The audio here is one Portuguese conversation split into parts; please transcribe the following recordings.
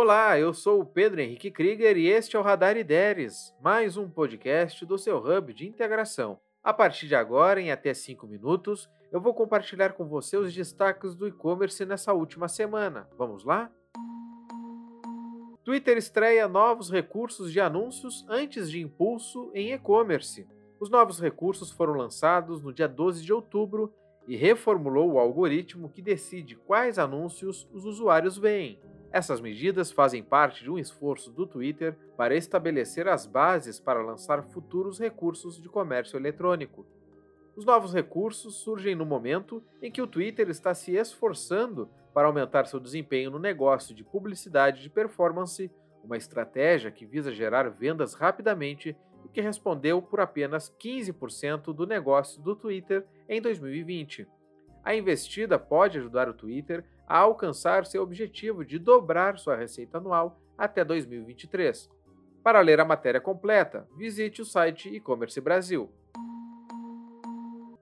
Olá, eu sou o Pedro Henrique Krieger e este é o Radar Ideres, mais um podcast do seu hub de integração. A partir de agora, em até 5 minutos, eu vou compartilhar com você os destaques do e-commerce nessa última semana. Vamos lá? Twitter estreia novos recursos de anúncios antes de impulso em e-commerce. Os novos recursos foram lançados no dia 12 de outubro e reformulou o algoritmo que decide quais anúncios os usuários veem. Essas medidas fazem parte de um esforço do Twitter para estabelecer as bases para lançar futuros recursos de comércio eletrônico. Os novos recursos surgem no momento em que o Twitter está se esforçando para aumentar seu desempenho no negócio de publicidade de performance, uma estratégia que visa gerar vendas rapidamente e que respondeu por apenas 15% do negócio do Twitter em 2020. A investida pode ajudar o Twitter a alcançar seu objetivo de dobrar sua receita anual até 2023. Para ler a matéria completa, visite o site E-Commerce Brasil.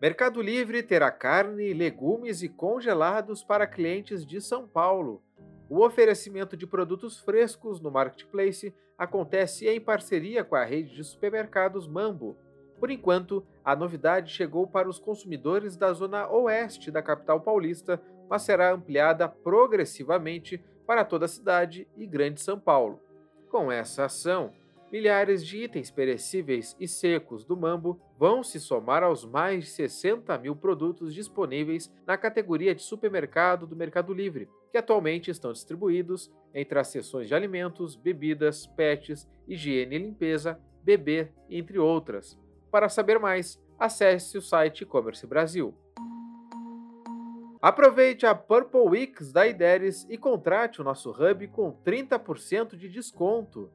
Mercado Livre terá carne, legumes e congelados para clientes de São Paulo. O oferecimento de produtos frescos no marketplace acontece em parceria com a rede de supermercados Mambo. Por enquanto, a novidade chegou para os consumidores da zona oeste da capital paulista, mas será ampliada progressivamente para toda a cidade e Grande São Paulo. Com essa ação, milhares de itens perecíveis e secos do Mambo vão se somar aos mais de 60 mil produtos disponíveis na categoria de supermercado do Mercado Livre, que atualmente estão distribuídos entre as seções de alimentos, bebidas, pets, higiene e limpeza, bebê, entre outras. Para saber mais, acesse o site E-Commerce Brasil. Aproveite a Purple Weeks da Ideres e contrate o nosso hub com 30% de desconto.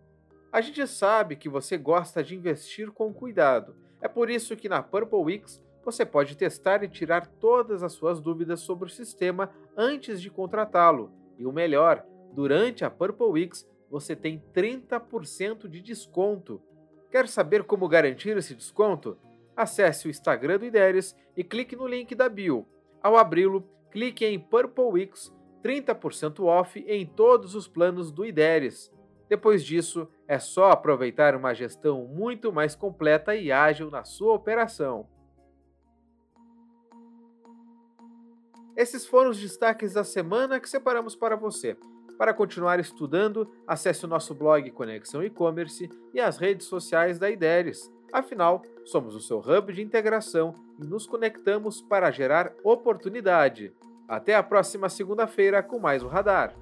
A gente sabe que você gosta de investir com cuidado. É por isso que na Purple Weeks você pode testar e tirar todas as suas dúvidas sobre o sistema antes de contratá-lo. E o melhor, durante a Purple Weeks você tem 30% de desconto. Quer saber como garantir esse desconto? Acesse o Instagram do Ideres e clique no link da bio. Ao abri-lo, clique em Purple Weeks, 30% off em todos os planos do Ideres. Depois disso, é só aproveitar uma gestão muito mais completa e ágil na sua operação. Esses foram os destaques da semana que separamos para você. Para continuar estudando, acesse o nosso blog Conexão E-Commerce e as redes sociais da IDERES. Afinal, somos o seu hub de integração e nos conectamos para gerar oportunidade. Até a próxima segunda-feira com mais um Radar.